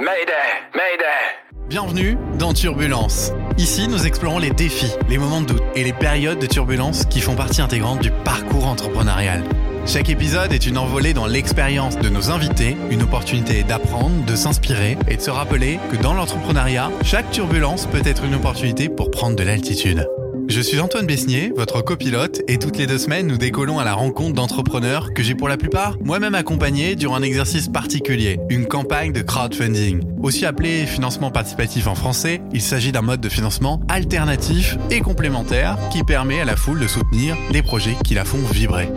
Mayday, Mayday. Bienvenue dans Turbulence. Ici, nous explorons les défis, les moments de doute et les périodes de turbulence qui font partie intégrante du parcours entrepreneurial. Chaque épisode est une envolée dans l'expérience de nos invités, une opportunité d'apprendre, de s'inspirer et de se rappeler que dans l'entrepreneuriat, chaque turbulence peut être une opportunité pour prendre de l'altitude. Je suis Antoine Besnier, votre copilote, et toutes les deux semaines, nous décollons à la rencontre d'entrepreneurs que j'ai pour la plupart moi-même accompagnés durant un exercice particulier, une campagne de crowdfunding. Aussi appelé financement participatif en français, il s'agit d'un mode de financement alternatif et complémentaire qui permet à la foule de soutenir les projets qui la font vibrer.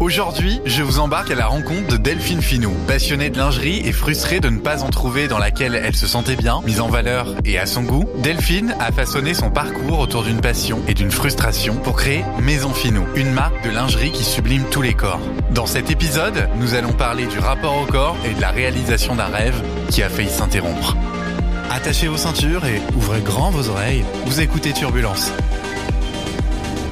Aujourd'hui, je vous embarque à la rencontre de Delphine Finot, passionnée de lingerie et frustrée de ne pas en trouver dans laquelle elle se sentait bien, mise en valeur et à son goût. Delphine a façonné son parcours autour d'une passion et d'une frustration pour créer Maison Finot, une marque de lingerie qui sublime tous les corps. Dans cet épisode, nous allons parler du rapport au corps et de la réalisation d'un rêve qui a failli s'interrompre. Attachez vos ceintures et ouvrez grand vos oreilles. Vous écoutez Turbulence.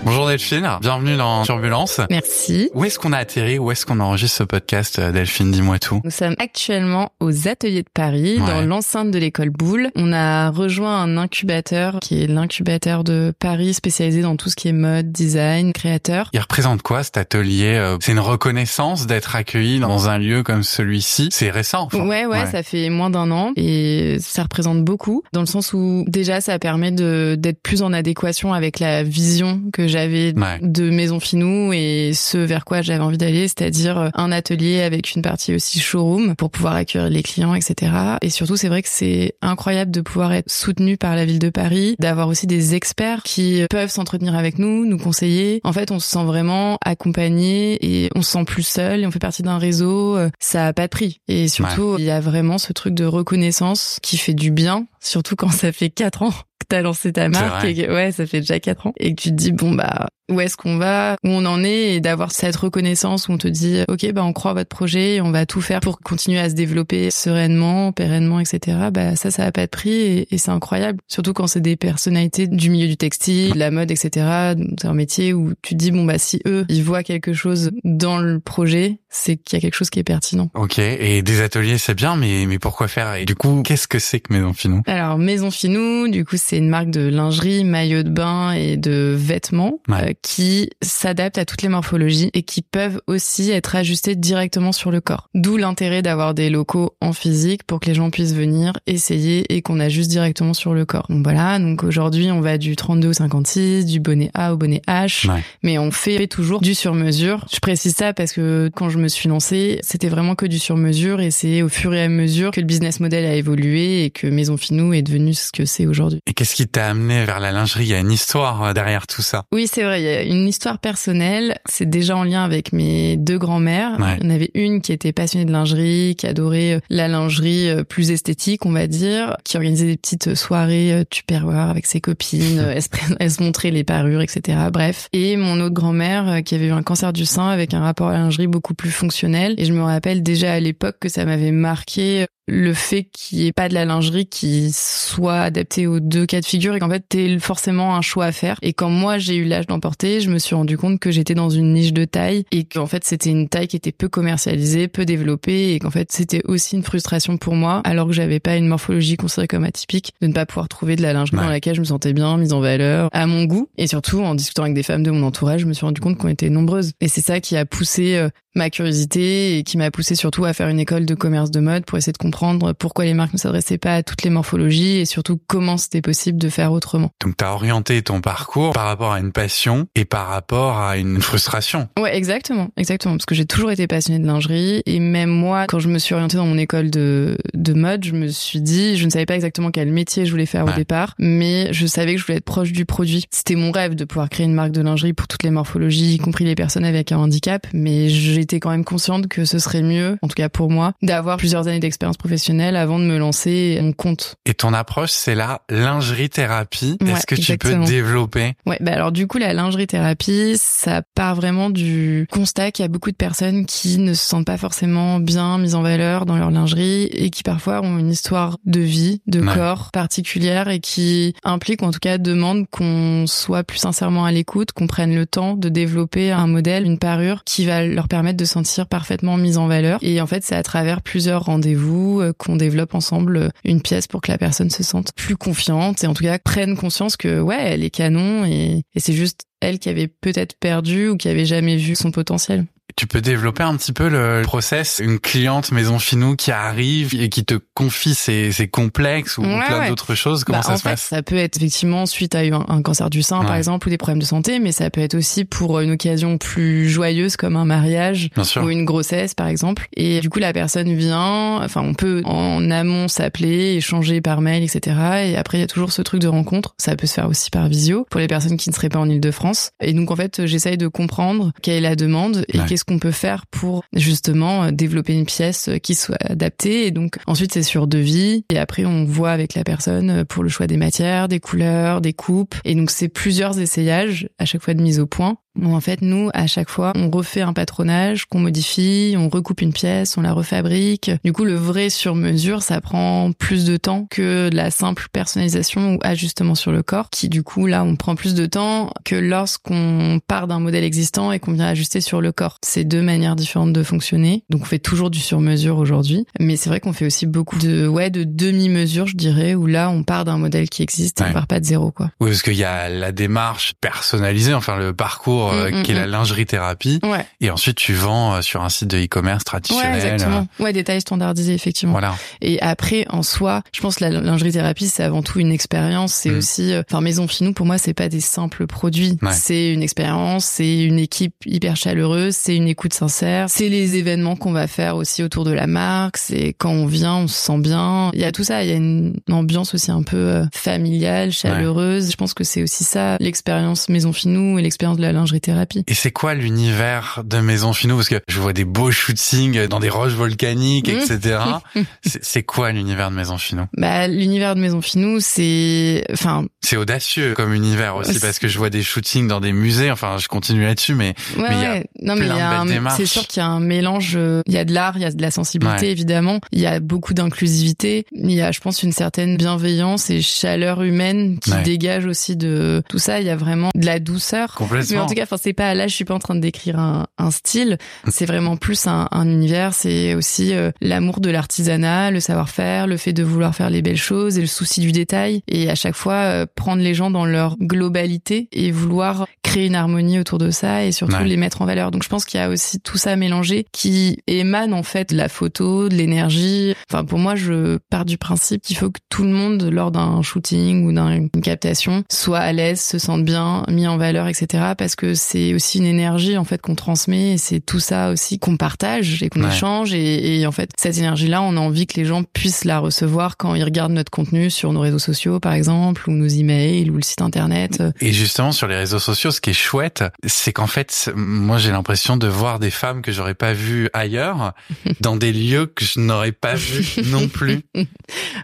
Bonjour Delphine, bienvenue dans Turbulence. Merci. Où est-ce qu'on a atterri Où est-ce qu'on enregistre ce podcast euh, Delphine Dis-moi tout. Nous sommes actuellement aux ateliers de Paris, Ouais. dans l'enceinte de l'école Boulle. On a rejoint un incubateur qui est l'incubateur de Paris spécialisé dans tout ce qui est mode, design, créateur. Il représente quoi cet atelier euh, C'est une reconnaissance d'être accueilli dans un lieu comme celui-ci? C'est récent. enfin. Ouais, ouais, ça fait moins d'un an et ça représente beaucoup dans le sens où déjà ça permet d'être plus en adéquation avec la vision que j'avais Ouais. de Maison Finou et ce vers quoi j'avais envie d'aller, c'est-à-dire euh, un atelier avec une partie aussi showroom pour pouvoir accueillir les clients, etc. Et surtout, c'est vrai que c'est incroyable de pouvoir être soutenu par la ville de Paris, d'avoir aussi des experts qui peuvent s'entretenir avec nous, nous conseiller. En fait, on se sent vraiment accompagné et on se sent plus seul et on fait partie d'un réseau. euh, Ça a pas de prix. Et surtout, il y a vraiment ce truc de reconnaissance qui fait du bien, surtout quand ça fait quatre ans que t'as lancé ta marque et que, ouais, ça fait déjà quatre ans et que tu te dis bon bah où est-ce qu'on va, où on en est? Et d'avoir cette reconnaissance où on te dit ok bah on croit à votre projet et on va tout faire pour continuer à se développer sereinement, pérennement, etc. Bah ça ça a pas de prix et, et c'est incroyable. Surtout quand c'est des personnalités du milieu du textile, de la mode, etc. C'est un métier où tu te dis bon bah si eux ils voient quelque chose dans le projet, c'est qu'il y a quelque chose qui est pertinent. Ok. Et des ateliers, c'est bien, mais mais pourquoi faire? Et du coup, qu'est-ce que c'est que Maison Finou Alors Maison Finou, du coup c'est une marque de lingerie, maillot de bain et de vêtements Ouais. euh, qui s'adaptent à toutes les morphologies et qui peuvent aussi être ajustés directement sur le corps. D'où l'intérêt d'avoir des locaux en physique pour que les gens puissent venir essayer et qu'on ajuste directement sur le corps. Donc voilà, donc aujourd'hui on va du 32 au 56, du bonnet A au bonnet H, Ouais. mais on fait toujours du sur-mesure. Je précise ça parce que quand je me suis lancée, c'était vraiment que du sur-mesure et c'est au fur et à mesure que le business model a évolué et que Maison Finou est devenu ce que c'est aujourd'hui. Et qu'est-ce qui t'a amené vers la lingerie? Il y a une histoire euh, derrière tout ça. Oui, c'est vrai, il y a une histoire personnelle. C'est déjà en lien avec mes deux grands-mères. Ouais. Il y en avait une qui était passionnée de lingerie, qui adorait euh, la lingerie euh, plus esthétique, on va dire, qui organisait des petites soirées tupperware avec ses copines. Elle se, pré- elle se montrait les parures, etc. Bref. Et mon autre grand-mère qui avait eu un cancer du sein avec un rapport à la lingerie beaucoup plus fonctionnel. Et je me rappelle déjà à l'époque que ça m'avait marqué le fait qu'il n'y ait pas de la lingerie qui soit adaptée aux deux cas de figure et qu'en fait t'es forcément un choix à faire. Et quand moi j'ai eu l'âge d'en porter, je me suis rendu compte que j'étais dans une niche de taille et qu'en fait c'était une taille qui était peu commercialisée, peu développée et qu'en fait c'était aussi une frustration pour moi alors que j'avais pas une morphologie considérée comme atypique de ne pas pouvoir trouver de la lingerie Ouais. dans laquelle je me sentais bien, mise en valeur, à mon goût. Et surtout en discutant avec des femmes de mon entourage, je me suis rendu compte qu'on était nombreuses. Et c'est ça qui a poussé euh, ma curiosité et qui m'a poussé surtout à faire une école de commerce de mode pour essayer de comprendre pourquoi les marques ne s'adressaient pas à toutes les morphologies et surtout comment c'était possible de faire autrement. Donc t'as orienté ton parcours par rapport à une passion et par rapport à une frustration. Ouais, exactement, exactement, parce que j'ai toujours été passionnée de lingerie et même moi, quand je me suis orientée dans mon école de, de mode, je me suis dit, je ne savais pas exactement quel métier je voulais faire Ouais. au départ, mais je savais que je voulais être proche du produit. C'était mon rêve de pouvoir créer une marque de lingerie pour toutes les morphologies, y compris les personnes avec un handicap, mais j'étais quand même consciente que ce serait mieux, en tout cas pour moi, d'avoir plusieurs années d'expérience professionnelle avant de me lancer en compte. Et ton approche, c'est la lingerie thérapie. Ouais, Est-ce que tu peux développer? Ouais, bah alors du coup la lingerie thérapie, ça part vraiment du constat qu'il y a beaucoup de personnes qui ne se sentent pas forcément bien mises en valeur dans leur lingerie et qui parfois ont une histoire de vie, de Ouais. corps particulière et qui implique ou en tout cas demande qu'on soit plus sincèrement à l'écoute, qu'on prenne le temps de développer un modèle, une parure qui va leur permettre de se sentir parfaitement mise en valeur. Et en fait, c'est à travers plusieurs rendez-vous euh, qu'on développe ensemble une pièce pour que la personne se sente plus confiante et en tout cas prenne conscience que ouais, elle est canon et c'est juste elle qui avait peut-être perdu ou qui avait jamais vu son potentiel. Tu peux développer un petit peu le process Une cliente maison finou qui arrive et qui te confie ses, ses complexes ou Ouais, plein ouais. d'autres choses. Comment Bah, ça en se fait, passe Ça peut être effectivement suite à un, un cancer du sein, par exemple, ou des problèmes de santé, mais ça peut être aussi pour une occasion plus joyeuse comme un mariage ou une grossesse, par exemple. Et du coup, la personne vient, enfin, on peut en amont s'appeler, échanger par mail, etc. Et après, il y a toujours ce truc de rencontre. Ça peut se faire aussi par visio pour les personnes qui ne seraient pas en Ile-de-France. Et donc, en fait, j'essaye de comprendre quelle est la demande et qu'est-ce qu'on peut faire pour justement euh, développer une pièce euh, qui soit adaptée. Et donc, ensuite, c'est sur devis. Et après, on voit avec la personne euh, pour le choix des matières, des couleurs, des coupes. Et donc, c'est plusieurs essayages à chaque fois de mise au point. Donc, en fait, nous, à chaque fois, on refait un patronage qu'on modifie, on recoupe une pièce, on la refabrique. Du coup, le vrai sur-mesure, ça prend plus de temps que la simple personnalisation ou ajustement sur le corps, qui du coup, là, on prend plus de temps que lorsqu'on part d'un modèle existant et qu'on vient ajuster sur le corps. C'est deux manières différentes de fonctionner. Donc, on fait toujours du sur-mesure aujourd'hui. Mais c'est vrai qu'on fait aussi beaucoup de, ouais, de demi-mesure, je dirais, où là, on part d'un modèle qui existe et Ouais. on part pas de zéro, quoi. Oui, parce qu'il y a la démarche personnalisée, enfin le parcours euh, Mm, mm, qui est la mm. lingerie thérapie, Ouais. et ensuite tu vends euh, sur un site de e-commerce Ouais, traditionnel. exactement. Ouais, des tailles standardisées, euh, effectivement. Voilà. Et après, en soi, je pense que la lingerie thérapie, c'est avant tout une expérience. C'est Mm. aussi, euh, enfin, Maison Finou, pour moi, c'est pas des simples produits. Ouais. C'est une expérience, c'est une équipe hyper chaleureuse, c'est une écoute sincère, c'est les événements qu'on va faire aussi autour de la marque, c'est quand on vient, on se sent bien. Il y a tout ça, il y a une ambiance aussi un peu euh, familiale, chaleureuse. Je pense que c'est aussi ça, l'expérience Maison Finou et l'expérience de la lingerie thérapie. Et c'est quoi l'univers de Maison Finot? Parce que je vois des beaux shootings dans des roches volcaniques, etc. C'est- c'est quoi l'univers de Maison Finot? Bah, l'univers de Maison Finou, c'est, enfin, C'est audacieux comme univers aussi, parce que je vois des shootings dans des musées. Enfin, je continue là-dessus, mais Ouais, Mais il y a non, mais plein a de c'est sûr qu'il y a un mélange. euh, Il y a de l'art, il y a de la sensibilité Ouais. évidemment. Il y a beaucoup d'inclusivité. Il y a, je pense, une certaine bienveillance et chaleur humaine qui dégage aussi de tout ça. Il y a vraiment de la douceur. Mais complètement. en tout cas, enfin, c'est pas là. Je suis pas en train de décrire un, un style. C'est vraiment plus un, un univers. C'est aussi euh, l'amour de l'artisanat, le savoir-faire, le fait de vouloir faire les belles choses et le souci du détail. Et à chaque fois, euh, prendre les gens dans leur globalité et vouloir créer une harmonie autour de ça et surtout Ouais. les mettre en valeur. Donc, je pense qu'il y a aussi tout ça mélangé qui émane en fait de la photo, de l'énergie. Enfin, pour moi, je pars du principe qu'il faut que tout le monde, lors d'un shooting ou d'une captation, soit à l'aise, se sente bien, mis en valeur, etc. Parce que c'est aussi une énergie en fait qu'on transmet et c'est tout ça aussi qu'on partage et qu'on Ouais. échange. Et, et en fait, cette énergie-là, on a envie que les gens puissent la recevoir quand ils regardent notre contenu sur nos réseaux sociaux, par exemple, ou nos emails, ou le site internet. Et justement, sur les réseaux sociaux, ce qui est chouette, c'est qu'en fait, moi, j'ai l'impression de voir des femmes que j'aurais pas vues ailleurs, dans des lieux que je n'aurais pas vus non plus.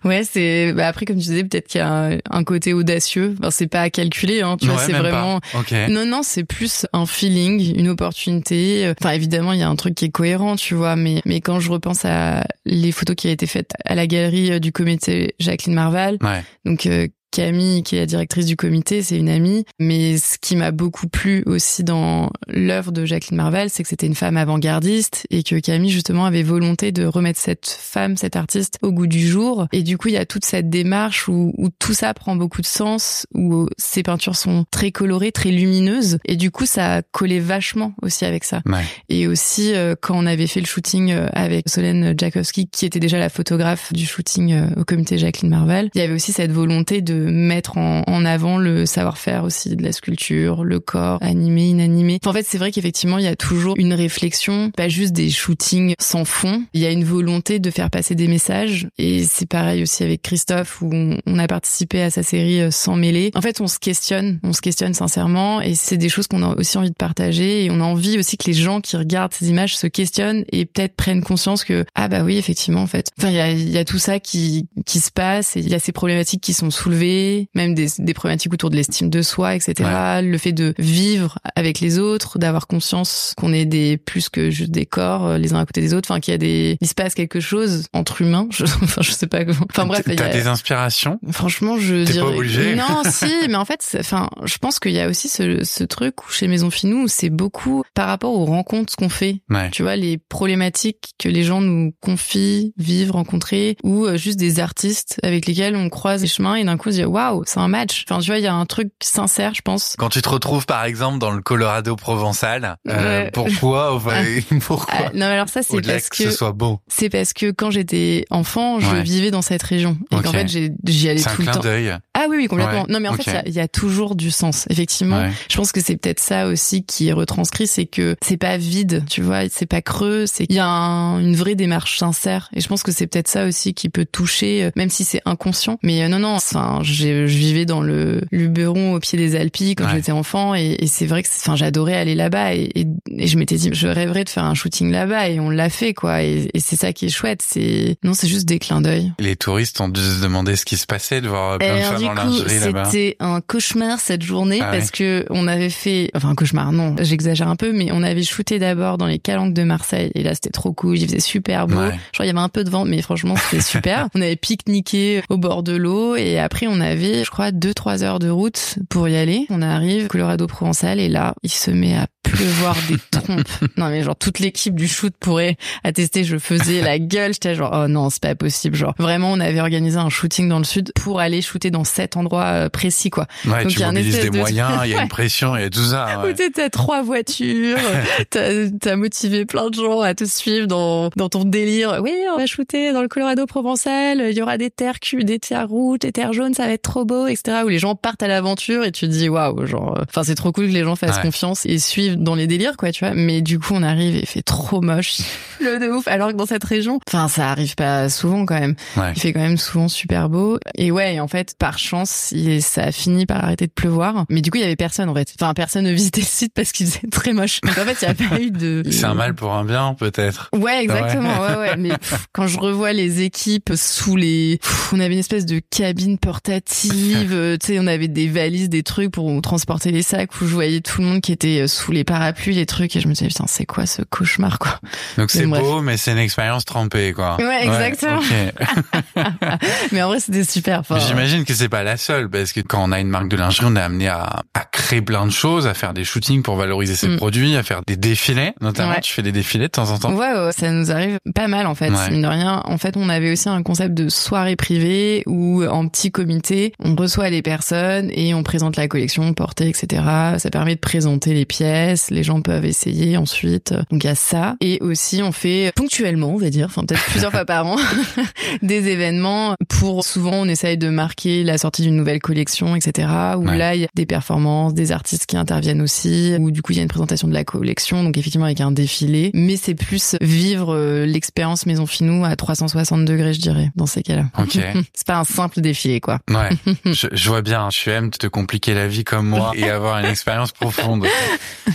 Ouais, c'est bah après comme tu disais, peut-être qu'il y a un, un côté audacieux. Enfin, c'est pas à calculer, hein. Tu vois, c'est pas. vraiment. Non, non, c'est plus un feeling, une opportunité. Enfin, évidemment, il y a un truc qui est cohérent, tu vois, mais, mais quand je repense à les photos qui ont été faites à la galerie euh, du comité Jacqueline Marval, Ouais. donc euh, Camille, qui est la directrice du comité, c'est une amie. Mais ce qui m'a beaucoup plu aussi dans l'œuvre de Jacqueline Marval, c'est que c'était une femme avant-gardiste et que Camille, justement, avait volonté de remettre cette femme, cette artiste, au goût du jour. Et du coup, il y a toute cette démarche où, où tout ça prend beaucoup de sens, où ces peintures sont très colorées, très lumineuses. Et du coup, ça a collé vachement aussi avec ça. Ouais. Et aussi, euh, quand on avait fait le shooting euh, avec Solène Jakowski, qui était déjà la photographe du shooting euh, au comité Jacqueline Marval, il y avait aussi cette volonté de mettre en, avant le savoir-faire aussi de la sculpture, le corps, animé, inanimé. En fait, c'est vrai qu'effectivement, il y a toujours une réflexion, pas juste des shootings sans fond. Il y a une volonté de faire passer des messages. Et c'est pareil aussi avec Christophe, où on, a participé à sa série euh, Sans mêler. En fait, on se questionne, on se questionne sincèrement, et c'est des choses qu'on a aussi envie de partager. Et on a envie aussi que les gens qui regardent ces images se questionnent et peut-être prennent conscience que ah bah oui, effectivement, en fait. Enfin, il y a, il y a tout ça qui qui se passe, et il y a ces problématiques qui sont soulevées même des, des problématiques autour de l'estime de soi, etc. Le fait de vivre avec les autres, d'avoir conscience qu'on est des plus que juste des corps euh, les uns à côté des autres, enfin qu'il y a des, il se passe quelque chose entre humains. Je, enfin, je sais pas. Enfin bref. T'as des inspirations? Franchement, je dirais. pas obligé. Non, si, mais en fait, enfin, je pense qu'il y a aussi ce, ce truc où chez Maison Finou, c'est beaucoup par rapport aux rencontres qu'on fait. Ouais. Tu vois, les problématiques que les gens nous confient, vivent, rencontrer, ou euh, juste des artistes avec lesquels on croise les chemins et d'un coup dit waouh, c'est un match. Enfin, tu vois, il y a un truc sincère, je pense. Quand tu te retrouves par exemple dans le Colorado provençal, euh, pourquoi enfin, pourquoi Ah, non, alors ça, c'est parce que, que ce soit beau. c'est parce que quand j'étais enfant, je Ouais. vivais dans cette région et Ok. qu'en fait, j'y allais C'est un tout le clin temps. d'œil. Ah oui, oui, complètement. Ouais. Non, mais en fait, il y a- il y, a toujours du sens. Effectivement, Ouais. je pense que c'est peut-être ça aussi qui est retranscrit, c'est que c'est pas vide, tu vois, c'est pas creux, c'est il y a un- une vraie démarche sincère. Et je pense que c'est peut-être ça aussi qui peut toucher, euh, même si c'est inconscient. Mais euh, non, non, enfin, je vivais dans le Luberon au pied des Alpes quand Ouais. j'étais enfant, et, et c'est vrai que, enfin, j'adorais aller là-bas, et, et, et je m'étais dit, je rêverais de faire un shooting là-bas, et on l'a fait, quoi. Et, c'est ça qui est chouette. C'est non, c'est juste des clins d'œil. Les touristes ont dû se demander ce qui se passait de voir plein de Alors, femmes en lingerie là-bas. c'était un cauchemar cette journée Ah parce que on avait fait, enfin un cauchemar, non, j'exagère un peu, mais on avait shooté d'abord dans les calanques de Marseille et là c'était trop cool, il faisait super beau. Ouais. Genre il y avait un peu de vent, mais franchement c'était super. on avait pique-niqué au bord de l'eau et après on avait, je crois, deux trois heures de route pour y aller. On arrive Colorado Provençal et là il se met à pleuvoir des trompes. Non mais genre toute l'équipe du shoot pourrait attester. Je faisais la gueule, j'étais genre oh non c'est pas possible. Genre vraiment on avait organisé un shooting dans le sud pour aller shooter dans cet endroit euh, précis quoi. Ouais, Donc, il tu y a mobilises des de- moyens, il y a une pression, il y a tout ça. Ouais. t'as trois voitures, t'as as motivé plein de gens à te suivre dans, dans ton délire. Oui, on va shooter dans le Colorado provençal, il y aura des terres cues, des terres rouges, des terres jaunes, ça va être trop beau, etc. Où les gens partent à l'aventure et tu te dis waouh, genre, euh, enfin c'est trop cool que les gens fassent Ouais. confiance et suivent dans les délires, quoi, tu vois. Mais du coup, on arrive et il fait trop moche, le de ouf. Alors que dans cette région, enfin ça arrive pas souvent quand même. Ouais. Il fait quand même souvent super beau. Et ouais, en fait, par chance, il- ça a fini par arrêter de pleuvoir. Mais du coup, il y avait personne, en fait. Enfin, personne ne visitait le site parce qu'il faisait très moche. Donc, en fait, il n'y a pas eu de... C'est un mal pour un bien, peut-être. Ouais, exactement. Ouais, ouais. Mais pff, quand je revois les équipes sous les, Pff, on avait une espèce de cabine portative. euh, tu sais, on avait des valises, des trucs pour transporter les sacs. Où je voyais tout le monde qui était euh, sous les parapluies, les trucs, et je me disais putain, c'est quoi ce cauchemar, quoi. Donc c'est beau, mais c'est une expérience trempée, quoi. Ouais, exactement. Mais en vrai, c'était super. Mais J'imagine que c'est pas la seule, parce que quand on a une marque de lingerie, on est amené à, à créer plein de choses, à faire des shootings pour valoriser ses Mm. produits, à faire des défilés. Notamment, Ouais. tu fais des défilés de temps en temps. Ouais, ouais, ça nous arrive pas mal en fait, mine de rien. En fait, on avait aussi un concept de soirée privée où en petit comité, on reçoit les personnes et on présente la collection portée, etc. Ça permet de présenter les pièces, les gens peuvent essayer ensuite. Donc il y a ça. Et aussi, on fait ponctuellement, on va dire, enfin peut-être plusieurs fois par an, des événements pour souvent on essaye de marquer la sortie d'une nouvelle collection, etc. Où Ouais. là, il y a des performances, des artistes qui interviennent aussi, où du coup il y a une présentation de la collection, donc effectivement avec un défilé. Mais c'est plus vivre euh, l'expérience Maison Finou à 360 degrés, je dirais, dans ces cas-là. Ok. c'est pas un simple défilé, quoi. Ouais, je, je vois bien. Tu aimes te compliquer la vie comme moi et avoir une expérience profonde.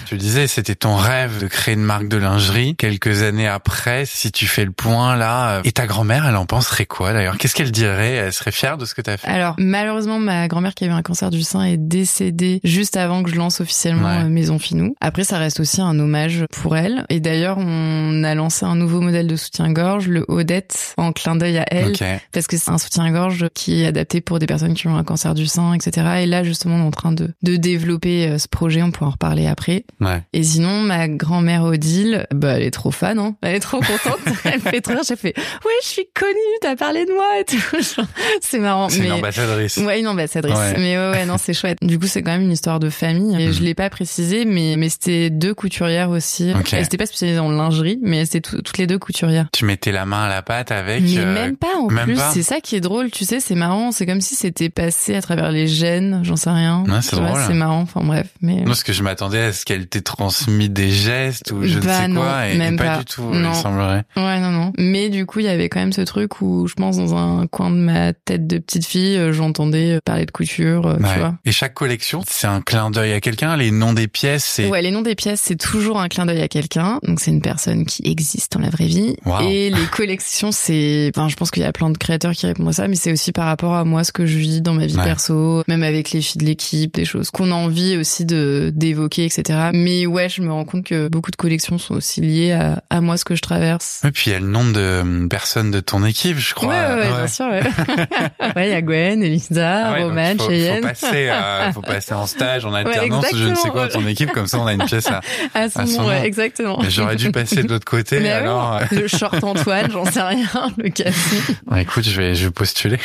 Tu le disais, c'était ton rêve de créer une marque de lingerie. Quelques années après, si tu fais le point là, euh, et ta grand-mère, elle en penserait quoi d'ailleurs? Qu'est-ce qu'elle dirait? Elle serait fière de ce que t'as fait? Alors, malheureusement, ma grand-mère qui a eu un cancer du sein est décédée juste avant que je lance officiellement Ouais. euh, Maison Finou. Après, ça reste aussi un hommage pour elle. Et d'ailleurs, on a lancé un nouveau modèle de soutien-gorge, le Odette, en clin d'œil à elle. Ok. parce que c'est un soutien-gorge qui est adapté pour des personnes qui ont un cancer du sein, etc. Et là, justement, on est en train de, de développer euh, ce projet, on pourra en reparler après. Ouais. Et sinon, ma grand-mère Odile, bah, elle est trop fan, hein. Elle est trop contente. elle fait trop rire. J'ai fait, ouais, je suis connue, t'as parlé de moi et tout. C'est marrant. C'est mais... une ambassadrice. Ouais, une ambassadrice. Ouais. Mais ouais, ouais, non, c'est chouette. Du coup, c'est quand même une histoire de famille. Et Mhm. je l'ai pas précisé, mais, mais c'était deux couturières aussi. Ok. Elles étaient pas spécialisées en lingerie, mais c'était tout- toutes les deux couturières. Tu mettais la main à la pâte avec. Mais euh, même pas en même plus, pas c'est ça qui est drôle, tu sais, c'est marrant, c'est comme si c'était passé à travers les gènes, j'en sais rien. Ouais, c'est vois, drôle. C'est marrant, enfin bref, mais Non, parce que je m'attendais à ce qu'elle t'ait transmis des gestes ou je Bah ne sais non, quoi, et, même et pas, pas. du tout, Non. il semblerait. Ouais, non, non. Mais du coup, il y avait quand même ce truc où je pense dans un coin de ma tête de petite fille, euh, j'entendais euh, parler de couture, euh, Ouais. tu vois. Et chaque collection, c'est un clin d'œil à quelqu'un. Les noms des pièces, c'est Ouais, les noms des pièces, c'est toujours un clin d'œil à quelqu'un. Donc c'est une personne qui existe dans la vraie vie. Wow. Et les collections, c'est, enfin, je pense qu'il y a plein de créateurs qui répondent à ça, mais c'est aussi par rapport à moi, ce que je vis dans ma vie Ouais. perso, même avec les filles de l'équipe, des choses qu'on a envie aussi de, d'évoquer, etc. Mais ouais, je me rends compte que beaucoup de collections sont aussi liées à, à moi, ce que je traverse. Et puis il y a le nom de euh, personnes de ton équipe, je crois. Ouais, ouais, bien sûr, ouais. ouais, il y a Gwen, Elisa, Ah Roman, faut, faut Cheyenne. passer, euh, faut passer en stage, en alternance, je ne sais quoi, dans ton équipe, comme ça on a une pièce à. À son à son nom, exactement. J'aurais dû passer de l'autre côté, Mais alors. le short Antoine, j'en sais rien, le cassis, écoute, je vais, je vais postuler.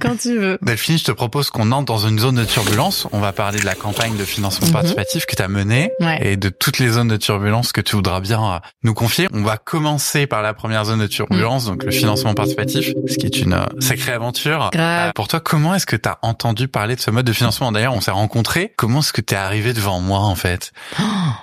quand tu veux. Delphine, je te propose qu'on entre dans une zone de turbulence. On va parler de la campagne de financement Mhm. participatif que tu as Ouais. et de toutes les zones de turbulence que tu voudras bien euh, nous confier. On va commencer par la première zone de turbulence, donc le financement participatif, ce qui est une euh, sacrée aventure. Grave. Euh, pour toi, comment est-ce que tu as entendu parler de ce mode de financement? D'ailleurs, on s'est rencontrés. Comment est-ce que tu es arrivé devant moi en fait?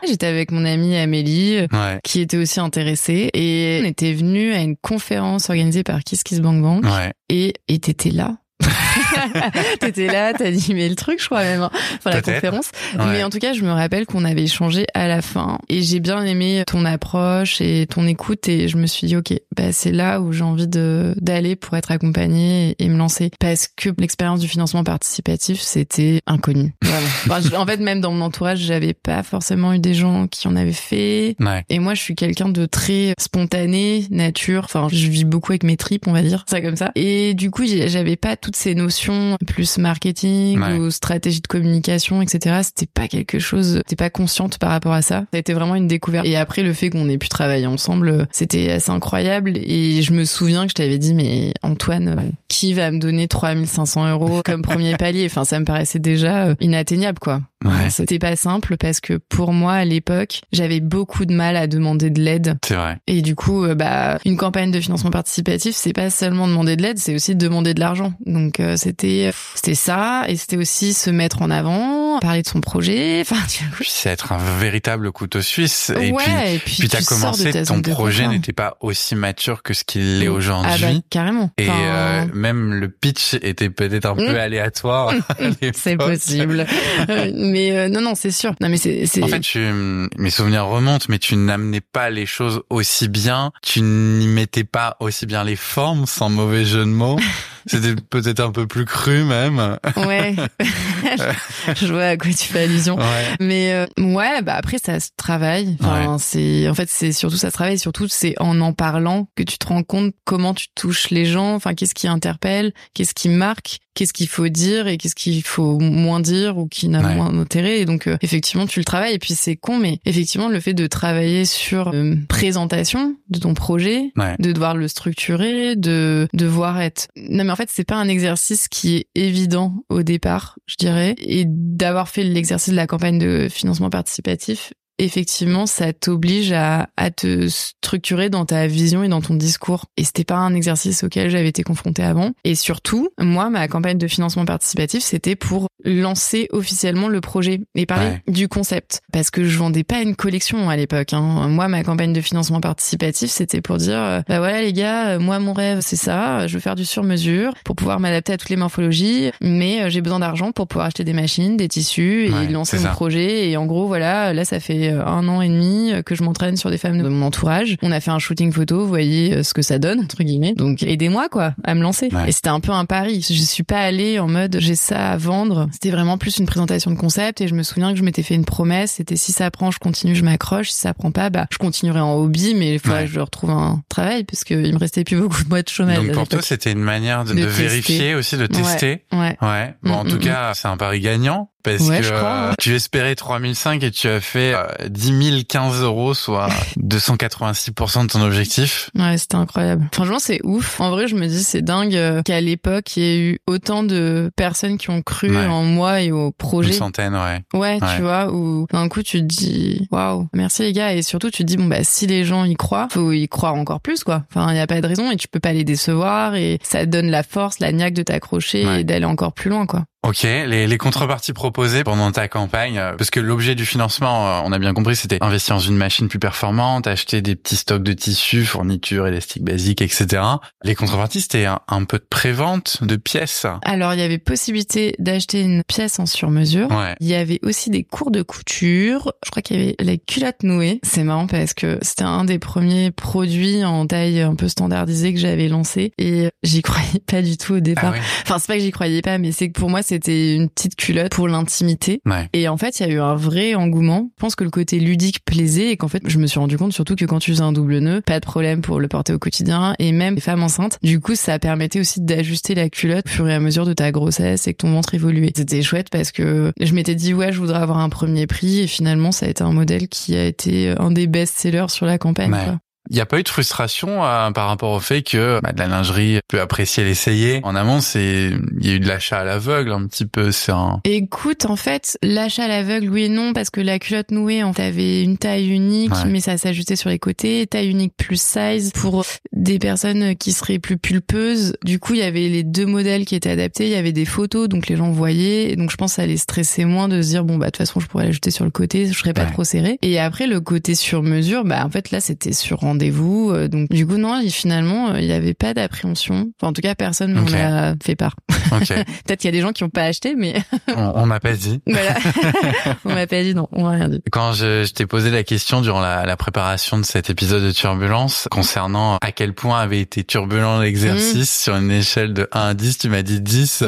J'étais avec mon amie Amélie, Ouais. qui était aussi intéressée, et on était venus à une conférence organisée par Kiss Kiss Bang Bang, Ouais. et et t'étais là. T'étais là, t'as animé le truc, je crois même, hein, enfin la conférence. Ouais. Mais en tout cas, je me rappelle qu'on avait échangé à la fin, et j'ai bien aimé ton approche et ton écoute, et je me suis dit, ok, bah c'est là où j'ai envie de d'aller pour être accompagnée et, et me lancer, parce que l'expérience du financement participatif, c'était inconnu. Vraiment. Enfin, je- en fait, même dans mon entourage, j'avais pas forcément eu des gens qui en avaient fait. Ouais. Et moi, je suis quelqu'un de très spontané, nature. Enfin, je vis beaucoup avec mes tripes, on va dire ça comme ça. Et du coup, j'avais pas toutes ces notions plus marketing Ouais. ou stratégie de communication, etc. C'était pas quelque chose. J'étais pas consciente par rapport à ça. Ça a été vraiment une découverte. Et après, le fait qu'on ait pu travailler ensemble, c'était assez incroyable. Et je me souviens que je t'avais dit, mais Antoine, euh, qui va me donner 3500 euros comme premier palier? Enfin, ça me paraissait déjà euh, inatteignable, quoi. Ouais. C'était pas simple parce que pour moi à l'époque, j'avais beaucoup de mal à demander de l'aide. C'est vrai. Et du coup, euh, bah, une campagne de financement participatif, c'est pas seulement demander de l'aide, c'est aussi demander de l'argent. Donc euh, c'était c'était ça, et c'était aussi se mettre en avant, parler de son projet. Enfin, c'est être un véritable couteau suisse. Et ouais, puis, et puis, tu de commencé, ta ton projet n'était pas aussi mature que ce qu'il l'est Ah aujourd'hui. bah carrément. Et Enfin, euh, même le pitch était peut-être un peu Mm. aléatoire. c'est possible. Mais euh, non, non, c'est sûr. Non, mais c'est c'est En fait, tu, mes souvenirs remontent, mais tu n'amenais pas les choses aussi bien. Tu n'y mettais pas aussi bien les formes, sans mauvais jeu de mots. C'était peut-être un peu plus cru même. ouais. je vois à quoi tu fais allusion. Ouais. Mais euh, ouais, bah après ça se travaille. Enfin, c'est en fait c'est surtout ça se travaille. Surtout c'est en en parlant que tu te rends compte comment tu touches les gens. Enfin, qu'est-ce qui interpelle, qu'est-ce qui marque, qu'est-ce qu'il faut dire et qu'est-ce qu'il faut moins dire ou qui n'a Ouais. moins d'intérêt. Et donc euh, effectivement tu le travailles. Et puis c'est con, mais effectivement le fait de travailler sur euh, présentation de ton projet, de devoir le structurer, de devoir être. Non mais en fait c'est pas un exercice qui est évident au départ, je dirais, et d'avoir fait l'exercice de la campagne de financement participatif. Effectivement, ça t'oblige à, à te structurer dans ta vision et dans ton discours. Et c'était pas un exercice auquel j'avais été confrontée avant. Et surtout, moi, ma campagne de financement participatif, c'était pour lancer officiellement le projet et parler Ouais. du concept. Parce que je vendais pas une collection à l'époque. Hein. Moi, ma campagne de financement participatif, c'était pour dire, euh, bah voilà les gars, euh, moi mon rêve c'est ça, je veux faire du sur-mesure pour pouvoir m'adapter à toutes les morphologies, mais euh, j'ai besoin d'argent pour pouvoir acheter des machines, des tissus et Ouais, lancer mon ça. projet. Et en gros, voilà, là ça fait euh, un an et demi euh, que je m'entraîne sur des femmes de mon entourage. On a fait un shooting photo, vous voyez euh, ce que ça donne entre guillemets. Donc aidez-moi quoi à me lancer. Ouais. Et c'était un peu un pari. Je suis pas allée en mode j'ai ça à vendre. C'était vraiment plus une présentation de concept et je me souviens que je m'étais fait une promesse. C'était si ça prend, je continue, je m'accroche. Si ça prend pas, bah je continuerai en hobby, mais il faudrait Ouais. que je retrouve un travail parce que il me restait plus beaucoup de mois de chômage. Donc pour toi, c'était une manière de, De de tester. vérifier aussi, de tester. ouais. Ouais. Bon, en Mm, tout mm, cas, c'est un pari gagnant. Parce Ouais, que je crois, euh, ouais. tu espérais 3005 et tu as fait euh, 10 000 15 euros, soit 286% de ton objectif. Ouais, c'était incroyable. Franchement, c'est ouf. En vrai, je me dis, c'est dingue euh, qu'à l'époque, il y ait eu autant de personnes qui ont cru Ouais. en moi et au Une projet. centaine, ouais. Ouais, Ouais. tu vois, où d'un coup, tu te dis, waouh, merci les gars. Et surtout, tu te dis, bon, bah, si les gens y croient, faut y croire encore plus, quoi. Enfin, il n'y a pas de raison et tu peux pas les décevoir et ça te donne la force, la niaque de t'accrocher et d'aller encore plus loin, quoi. Ok, les, les contreparties proposées pendant ta campagne, euh, parce que l'objet du financement, euh, on a bien compris, c'était investir dans une machine plus performante, acheter des petits stocks de tissus, fournitures, élastiques basiques, etc. Les contreparties, c'était un, un peu de prévente de pièces. Alors, il y avait possibilité d'acheter une pièce en sur-mesure. Ouais. Il y avait aussi des cours de couture. Je crois qu'il y avait les culottes nouées. C'est marrant parce que c'était un des premiers produits en taille un peu standardisée que j'avais lancé et j'y croyais pas du tout au départ. Ah ouais. Enfin, c'est pas que j'y croyais pas, mais c'est que pour moi, c'était une petite culotte pour l'intimité. Ouais. Et en fait, il y a eu un vrai engouement. Je pense que le côté ludique plaisait et qu'en fait, je me suis rendu compte surtout que quand tu faisais un double nœud, pas de problème pour le porter au quotidien et même les femmes enceintes. Du coup, ça permettait aussi d'ajuster la culotte au fur et à mesure de ta grossesse et que ton ventre évoluait. C'était chouette parce que je m'étais dit, ouais, je voudrais avoir un premier prix et finalement, ça a été un modèle qui a été un des best-sellers sur la campagne. Ouais. Il n'y a pas eu de frustration euh, par rapport au fait que bah, de la lingerie peut apprécier l'essayer. En amont, c'est il y a eu de l'achat à l'aveugle un petit peu. C'est un Écoute, en fait, l'achat à l'aveugle, oui et non, parce que la culotte nouée, on avait une taille unique, Ouais. mais ça s'ajustait sur les côtés, taille unique plus size pour des personnes qui seraient plus pulpeuses. Du coup, il y avait les deux modèles qui étaient adaptés, il y avait des photos, donc les gens voyaient, et donc je pense que ça les stressait moins de se dire, bon, bah, de toute façon, je pourrais l'ajouter sur le côté, je serais pas Ouais. trop serré. Et après, le côté sur mesure, bah, en fait, là, c'était sur rendez-vous, euh, donc du coup, non, finalement, euh, il y avait pas d'appréhension. Enfin, en tout cas, personne m'en Ok. a fait part. Peut-être qu'il y a des gens qui ont pas acheté, mais on on m'a pas dit. voilà. on m'a pas dit non, on m'a rien dit. Quand je, je t'ai posé la question durant la, la préparation de cet épisode de Turbulence concernant à quel point avait été turbulent l'exercice sur une échelle de 1 à 10, tu m'as dit 10.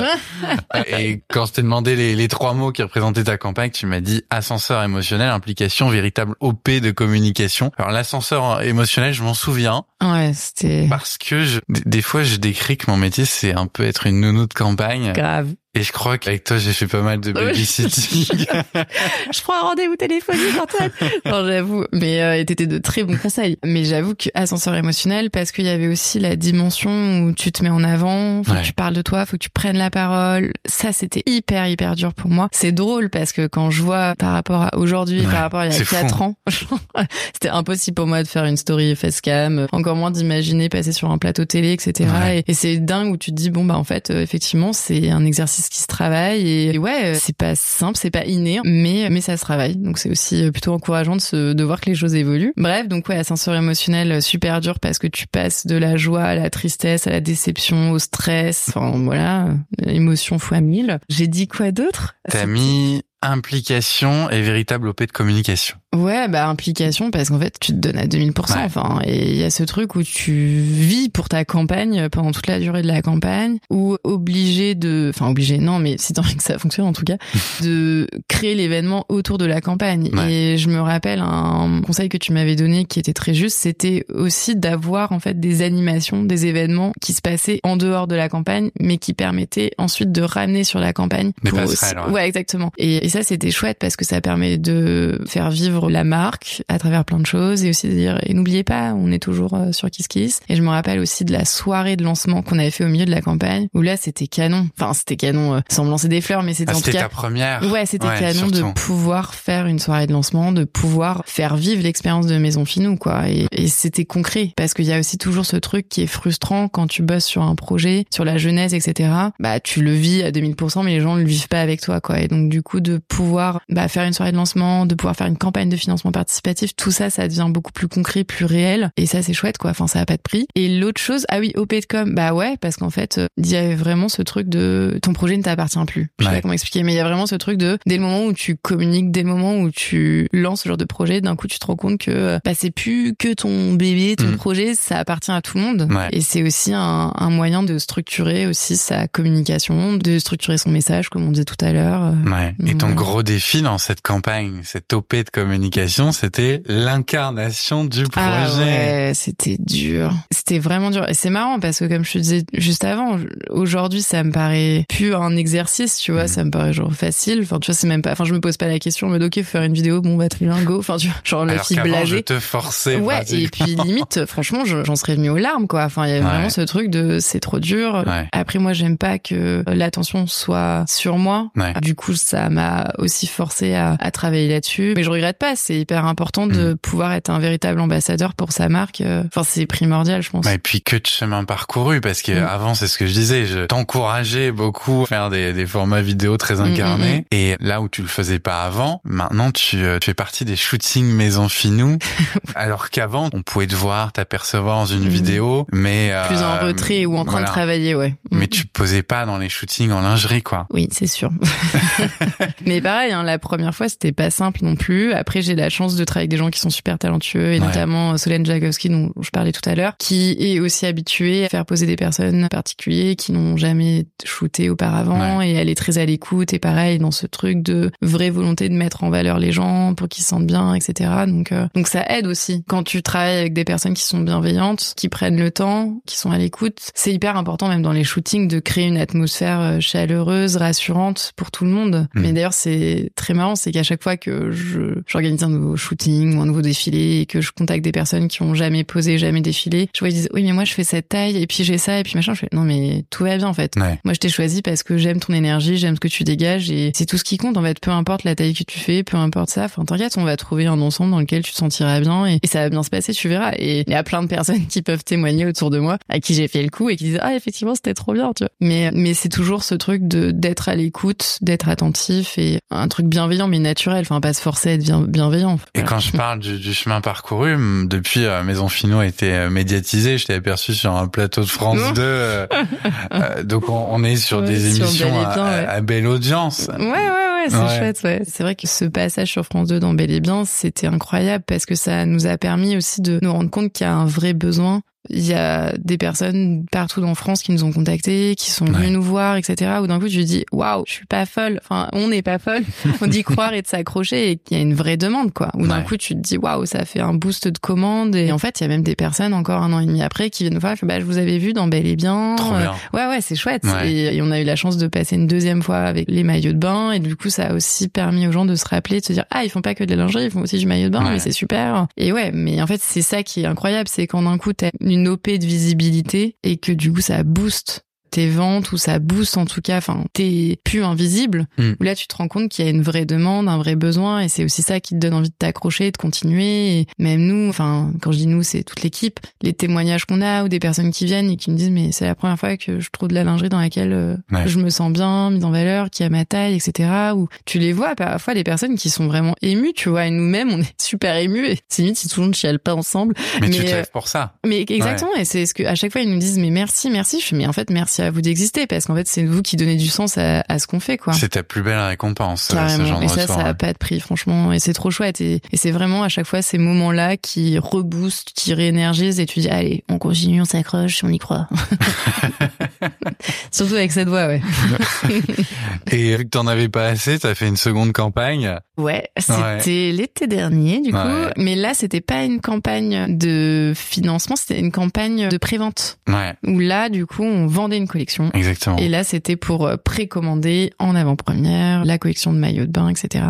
Et quand je t'ai demandé les, les trois mots qui représentaient ta campagne, tu m'as dit ascenseur émotionnel, implication, véritable OP de communication. Alors l'ascenseur émotionnel, je m'en souviens Ouais, c'était parce que je, des- des fois je décris que mon métier c'est un peu être une nounou de campagne. grave. Et je crois qu'avec toi j'ai fait pas mal de babysitting. Je prends un rendez-vous téléphonique, Antoine. non, j'avoue. Mais euh, t'étais de très bons conseils. Mais j'avoue que ascenseur émotionnel parce qu'il y avait aussi la dimension où tu te mets en avant, faut Ouais. que tu parles de toi, faut que tu prennes la parole. Ça, c'était hyper hyper dur pour moi. C'est drôle parce que quand je vois par rapport à aujourd'hui, Ouais, par rapport à il y a c'est fou. quatre ans, c'était impossible pour moi de faire une story facecam, encore moins d'imaginer passer sur un plateau télé, etc. Ouais. Et, et c'est dingue où tu te dis bon bah en fait euh, effectivement c'est un exercice qui se travaille et, et ouais euh, c'est pas simple, c'est pas inné, mais mais ça se travaille. Donc c'est aussi euh, plutôt encourageant de se de voir que les choses évoluent. Bref donc ouais ascenseur émotionnel euh, super dur parce que tu passes de la joie à la tristesse, à la déception, au stress, enfin voilà, émotion fois mille. J'ai dit quoi d'autre? T'as mis implication et véritable OP de communication. Ouais, bah implication parce qu'en fait tu te donnes à 2000%. Ouais. Enfin, et il y a ce truc où tu vis pour ta campagne pendant toute la durée de la campagne, ou obligé de, enfin obligé non, mais si envie que ça fonctionne en tout cas, de créer l'événement autour de la campagne. Ouais. Et je me rappelle un conseil que tu m'avais donné qui était très juste, c'était aussi d'avoir en fait des animations, des événements qui se passaient en dehors de la campagne, mais qui permettaient ensuite de ramener sur la campagne. Des passerelles, aussi- ouais. ouais, exactement. Et, et ça, c'était chouette parce que ça permet de faire vivre la marque à travers plein de choses et aussi de dire, et n'oubliez pas, on est toujours euh, sur Kiss Kiss. Et je me rappelle aussi de la soirée de lancement qu'on avait fait au milieu de la campagne où là, c'était canon. Enfin, c'était canon, euh, sans me lancer des fleurs, mais c'était Ah, en tout cas ta première. Ouais, c'était Ouais, canon surtout. de pouvoir faire une soirée de lancement, de pouvoir faire vivre l'expérience de Maison Finou, quoi. Et, et c'était concret, parce qu'il y a aussi toujours ce truc qui est frustrant quand tu bosses sur un projet, sur la jeunesse, etc. Bah, tu le vis à 2000%, mais les gens ne le vivent pas avec toi, quoi. Et donc, du coup, de pouvoir bah, faire une soirée de lancement, de pouvoir faire une campagne de financement participatif, tout ça, ça devient beaucoup plus concret, plus réel. Et ça, c'est chouette, quoi. Enfin, ça a pas de prix. Et l'autre chose, ah oui, OP de com, bah ouais, parce qu'en fait, euh, il y avait vraiment ce truc de ton projet ne t'appartient plus. Je sais Ouais. pas comment expliquer, mais il y a vraiment ce truc de dès le moment où tu communiques, dès le moment où tu lances ce genre de projet, d'un coup tu te rends compte que euh, bah, c'est plus que ton bébé, ton Mm. projet, ça appartient à tout le monde. Ouais. Et c'est aussi un, un moyen de structurer aussi sa communication, de structurer son message, comme on disait tout à l'heure. Euh, Ouais. Et ton gros défi dans cette campagne, cette OP de communication, c'était l'incarnation du projet. Ah ouais, c'était dur. C'était vraiment dur. Et c'est marrant parce que comme je te disais juste avant, aujourd'hui ça me paraît plus un exercice, tu vois, Mhm. ça me paraît genre facile. Enfin, tu vois, c'est même pas, enfin, je me pose pas la question, mais ok, faut faire une vidéo, bon bah très bien, go. Enfin, tu vois, genre Alors fille qu'avant, je te forçais. Ouais, et puis limite, franchement, je- j'en serais venue aux larmes, quoi. Enfin, il y a Ouais. vraiment ce truc de c'est trop dur. Ouais. Après, moi, j'aime pas que l'attention soit sur moi. Ouais. Du coup, ça m'a aussi forcé à, à travailler là-dessus. Mais je regrette passe. C'est hyper important de pouvoir être un véritable ambassadeur pour sa marque. euh, Enfin, c'est primordial, je pense. Et puis que de chemin parcouru parce que Mm. avant c'est ce que je disais, je t'encourageais beaucoup à faire des, des formats vidéo très incarnés mm, et là où tu le faisais pas avant, maintenant tu, euh, tu fais partie des shootings maison finou alors qu'avant on pouvait te voir, t'apercevoir dans une Mm. vidéo mais Plus en euh, retrait ou en train voilà. de travailler, ouais. Mm. Mais tu posais pas dans les shootings en lingerie quoi. Oui, c'est sûr. Mais pareil, hein, la première fois, c'était pas simple non plus. Après, j'ai la chance de travailler avec des gens qui sont super talentueux, et Ouais. notamment Solène Jagowski, dont je parlais tout à l'heure, qui est aussi habituée à faire poser des personnes particulières qui n'ont jamais shooté auparavant, et elle est très à l'écoute, et pareil, dans ce truc de vraie volonté de mettre en valeur les gens pour qu'ils se sentent bien, etc. Donc, euh, donc ça aide aussi. Quand tu travailles avec des personnes qui sont bienveillantes, qui prennent le temps, qui sont à l'écoute, c'est hyper important même dans les shootings de créer une atmosphère euh, chaleureuse, rassurante pour tout le monde. Mhm. Mais d'ailleurs, c'est très marrant, c'est qu'à chaque fois que je j'organise un nouveau shooting ou un nouveau défilé et que je contacte des personnes qui ont jamais posé, jamais défilé, je vois ils disent oui mais moi je fais cette taille et puis j'ai ça et puis machin. Je fais non mais tout va bien en fait. Ouais. Moi je t'ai choisi parce que j'aime ton énergie, j'aime ce que tu dégages et c'est tout ce qui compte en fait. Peu importe la taille que tu fais, peu importe ça. Enfin t'inquiète, on va trouver un ensemble dans lequel tu te sentiras bien et, et ça va bien se passer, tu verras. Et il y a plein de personnes qui peuvent témoigner autour de moi à qui j'ai fait le coup et qui disent ah effectivement c'était trop bien, tu vois. Mais mais c'est toujours ce truc de d'être à l'écoute, d'être attentif et un truc bienveillant mais naturel. Enfin pas se forcer à être bien, bienveillant. Et Voilà. quand je parle du, du chemin parcouru, depuis euh, Maison Finot a été euh, médiatisé, je t'ai aperçu sur un plateau de France Ouh. 2. euh, euh, donc on, on est sur Ouais, des sur émissions à, Bien, ouais. à belle audience. Ouais, ouais, ouais, c'est Ouais. chouette, ouais. C'est vrai que ce passage sur France 2 dans Bel et Bien, c'était incroyable parce que ça nous a permis aussi de nous rendre compte qu'il y a un vrai besoin. Il y a des personnes partout dans France qui nous ont contactés, qui sont venues Ouais. nous voir, etc. Où d'un coup, tu te dis, waouh, je suis pas folle. Enfin, on n'est pas folle. On dit croire et de s'accrocher et qu'il y a une vraie demande, quoi. Où d'un Ouais. coup, tu te dis, waouh, ça fait un boost de commandes. Et en fait, il y a même des personnes encore un an et demi après qui viennent nous voir, bah, je vous avais vu dans Bel et Bien. Trop Euh, bien. Ouais, ouais, c'est chouette. Ouais. Et, et on a eu la chance de passer une deuxième fois avec les maillots de bain. Et du coup, ça a aussi permis aux gens de se rappeler, de se dire, ah, ils font pas que de la lingerie, ils font aussi du maillot de bain, mais c'est super. Et ouais, mais en fait, c'est ça qui est incroyable, c'est quand d'un coup, t'as une OP de visibilité et que du coup, ça booste tes ventes ou ça booste en tout cas, enfin, t'es plus invisible. Mm. Où là, tu te rends compte qu'il y a une vraie demande, un vrai besoin et c'est aussi ça qui te donne envie de t'accrocher, de continuer. Et même nous, enfin, quand je dis nous, c'est toute l'équipe, les témoignages qu'on a ou des personnes qui viennent et qui me disent, mais c'est la première fois que je trouve de la lingerie dans laquelle euh, Ouais. je me sens bien, mise en valeur, qui a ma taille, etc. Ou tu les vois parfois des personnes qui sont vraiment émues, tu vois, et nous-mêmes, on est super émus et c'est limite si tout le monde chiale pas ensemble. Mais, tu Mais, te euh, pour ça. Mais exactement, et c'est ce que à chaque fois ils nous disent mais merci, merci. Je fais mais en fait merci à vous d'exister parce qu'en fait c'est vous qui donnez du sens à, à ce qu'on fait quoi. C'est ta plus belle récompense, euh, ce Carrément. genre de Et ça, retour. ça a pas de prix, franchement. Et c'est trop chouette. Et, et c'est vraiment à chaque fois ces moments-là qui reboostent, qui réénergisent et tu dis, allez, on continue, on s'accroche, on y croit. Surtout avec cette voix, ouais. Et vu que t'en avais pas assez, t'as fait une seconde campagne. Ouais, c'était l'été dernier, du coup. Ouais. Mais là, c'était pas une campagne de financement, c'était une campagne de prévente. Ouais, Où là, du coup, on vendait une collection. exactement. Et là, c'était pour euh, précommander en avant-première la collection de maillots de bain, etc.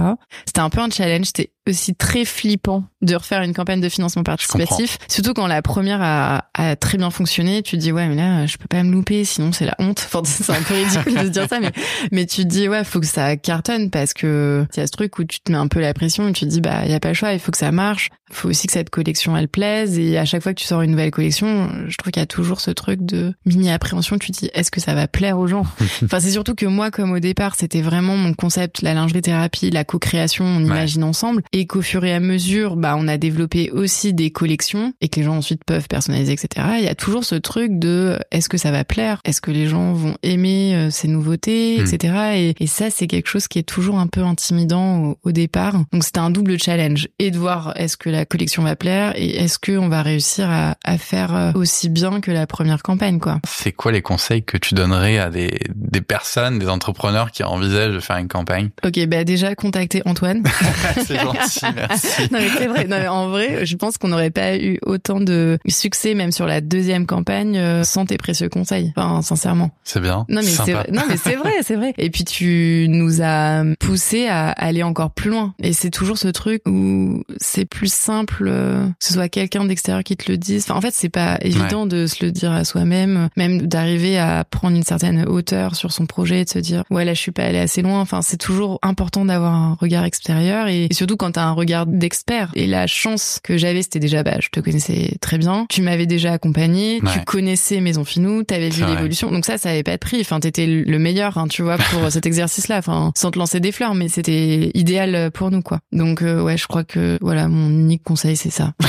C'était un peu un challenge. C'était aussi très flippant de refaire une campagne de financement participatif. Surtout quand la première a, a très bien fonctionné, tu te dis ouais mais là je peux pas me louper sinon c'est la honte. Enfin c'est un peu ridicule de se dire ça mais mais tu te dis ouais faut que ça cartonne parce que il y a ce truc où tu te mets un peu la pression et tu te dis bah il y a pas le choix il faut que ça marche. Faut aussi que cette collection elle plaise et à chaque fois que tu sors une nouvelle collection, je trouve qu'il y a toujours ce truc de mini appréhension. Tu te dis est-ce que ça va plaire aux gens? Enfin c'est surtout que moi comme au départ c'était vraiment mon concept la lingerie thérapie, la co-création, on imagine ensemble et qu'au fur et à mesure, bah, on a développé aussi des collections et que les gens ensuite peuvent personnaliser, etc. Il y a toujours ce truc de est-ce que ça va plaire, est-ce que les gens vont aimer euh, ces nouveautés, Hmm. etc. Et, et ça, c'est quelque chose qui est toujours un peu intimidant au, au départ. Donc c'était un double challenge et de voir est-ce que la collection va plaire et est-ce que on va réussir à, à faire euh, aussi bien que la première campagne, quoi. C'est quoi les conseils que tu donnerais à des, des personnes, des entrepreneurs qui envisagent de faire une campagne? Ok, bah déjà contacter Antoine. C'est gentil, merci. non mais c'est vrai. Non, mais en vrai, je pense qu'on n'aurait pas eu autant de succès même sur la deuxième campagne euh, sans tes précieux conseils. Enfin, sincèrement. C'est bien. Non mais c'est vrai. Non mais c'est vrai, c'est vrai. Et puis tu nous as poussé à aller encore plus loin. Et c'est toujours ce truc où c'est plus simple euh, que ce soit quelqu'un d'extérieur qui te le dise. Enfin, en fait, c'est pas évident de se le dire à soi-même, même d'arriver à prendre une certaine hauteur sur son projet, de se dire ouais là je suis pas allé assez loin. Enfin, c'est toujours important d'avoir un regard extérieur et, surtout quand t'as un regard d'expert. Et la chance que j'avais, c'était déjà bah je te connaissais très bien, tu m'avais déjà accompagné, tu connaissais Maison Finou, t'avais vu l'évolution. Donc ça, ça avait pas de prix. Enfin, t'étais le meilleur, hein, tu vois, pour cet exercice-là. Enfin, sans te lancer des fleurs, mais c'était idéal pour nous, quoi. Donc euh, ouais, je crois que voilà, mon unique conseil, c'est ça.